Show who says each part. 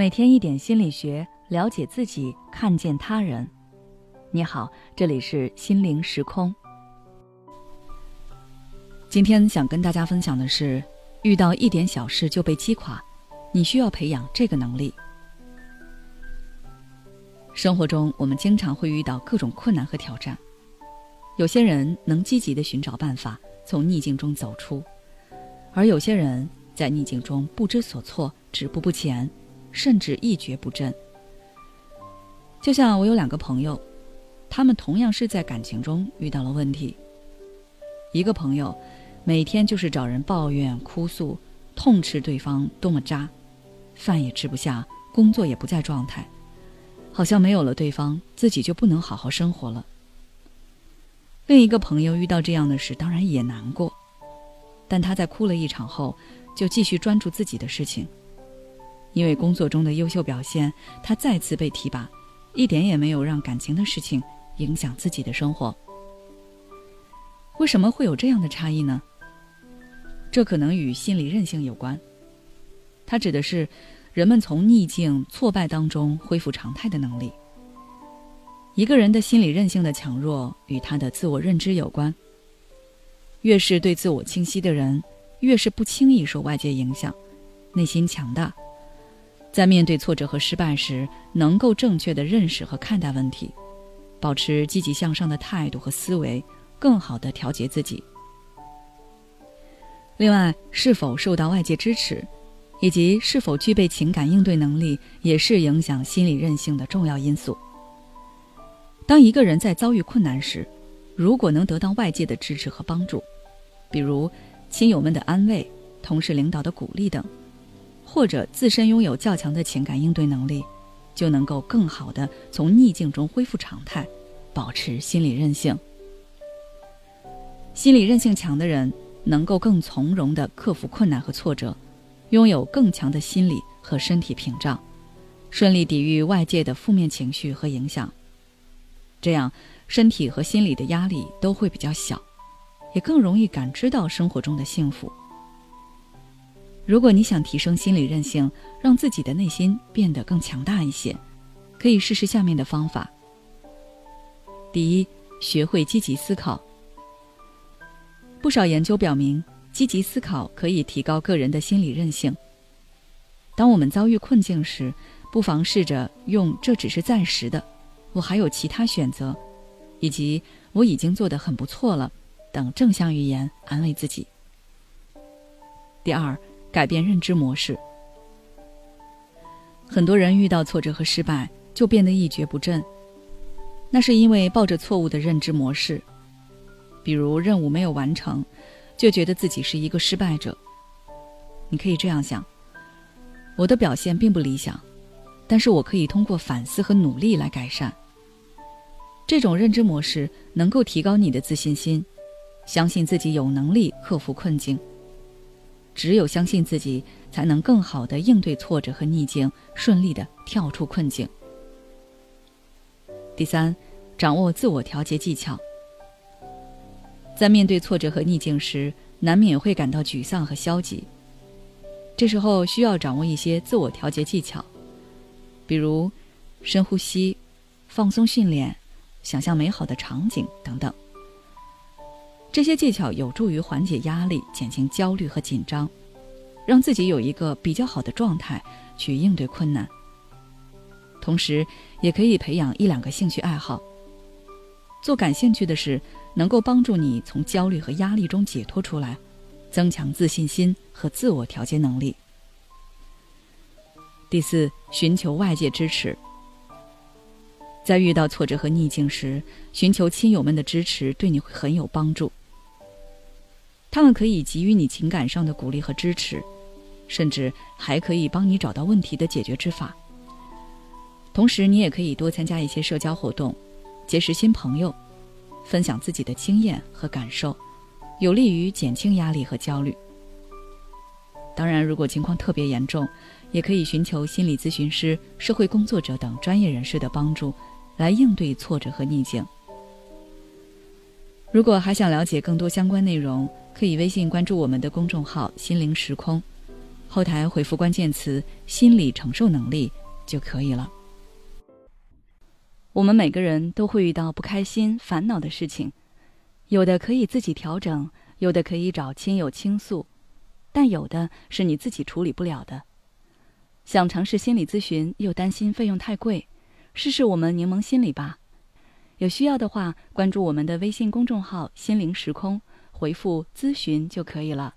Speaker 1: 每天一点心理学，了解自己，看见他人。你好，这里是心灵时空。今天想跟大家分享的是，遇到一点小事就被击垮，你需要培养这个能力。生活中，我们经常会遇到各种困难和挑战，有些人能积极的寻找办法从逆境中走出，而有些人在逆境中不知所措，止步不前。甚至一蹶不振。就像我有两个朋友，他们同样是在感情中遇到了问题。一个朋友每天就是找人抱怨、哭诉，痛斥对方多么渣，饭也吃不下，工作也不在状态，好像没有了对方，自己就不能好好生活了。另一个朋友遇到这样的事，当然也难过，但他在哭了一场后，就继续专注自己的事情。因为工作中的优秀表现，他再次被提拔，一点也没有让感情的事情影响自己的生活。为什么会有这样的差异呢？这可能与心理韧性有关。它指的是人们从逆境、挫败当中恢复常态的能力。一个人的心理韧性的强弱与他的自我认知有关。越是对自我清晰的人，越是不轻易受外界影响，内心强大。在面对挫折和失败时，能够正确的认识和看待问题，保持积极向上的态度和思维，更好的调节自己。另外，是否受到外界支持，以及是否具备情感应对能力，也是影响心理韧性的重要因素。当一个人在遭遇困难时，如果能得到外界的支持和帮助，比如亲友们的安慰、同事领导的鼓励等。或者自身拥有较强的情感应对能力，就能够更好的从逆境中恢复常态，保持心理韧性。心理韧性强的人，能够更从容的克服困难和挫折，拥有更强的心理和身体屏障，顺利抵御外界的负面情绪和影响。这样，身体和心理的压力都会比较小，也更容易感知到生活中的幸福。如果你想提升心理韧性，让自己的内心变得更强大一些，可以试试下面的方法。第一，学会积极思考。不少研究表明，积极思考可以提高个人的心理韧性。当我们遭遇困境时，不妨试着用“这只是暂时的”，“我还有其他选择”，以及“我已经做得很不错了”等正向语言安慰自己。第二。改变认知模式。很多人遇到挫折和失败就变得一蹶不振，那是因为抱着错误的认知模式。比如任务没有完成，就觉得自己是一个失败者。你可以这样想：我的表现并不理想，但是我可以通过反思和努力来改善。这种认知模式能够提高你的自信心，相信自己有能力克服困境。只有相信自己，才能更好的应对挫折和逆境，顺利的跳出困境。第三，掌握自我调节技巧。在面对挫折和逆境时，难免会感到沮丧和消极。这时候需要掌握一些自我调节技巧，比如深呼吸、放松训练、想象美好的场景等等。这些技巧有助于缓解压力、减轻焦虑和紧张，让自己有一个比较好的状态去应对困难。同时，也可以培养一两个兴趣爱好，做感兴趣的事，能够帮助你从焦虑和压力中解脱出来，增强自信心和自我调节能力。第四，寻求外界支持。在遇到挫折和逆境时，寻求亲友们的支持，对你会很有帮助。他们可以给予你情感上的鼓励和支持，甚至还可以帮你找到问题的解决之法。同时，你也可以多参加一些社交活动，结识新朋友，分享自己的经验和感受，有利于减轻压力和焦虑。当然，如果情况特别严重，也可以寻求心理咨询师、社会工作者等专业人士的帮助，来应对挫折和逆境。如果还想了解更多相关内容，可以微信关注我们的公众号“心灵时空”，后台回复关键词“心理承受能力”就可以了。我们每个人都会遇到不开心、烦恼的事情，有的可以自己调整，有的可以找亲友倾诉，但有的是你自己处理不了的。想尝试心理咨询，又担心费用太贵，试试我们柠檬心理吧。有需要的话，关注我们的微信公众号“心灵时空”，回复“咨询”就可以了。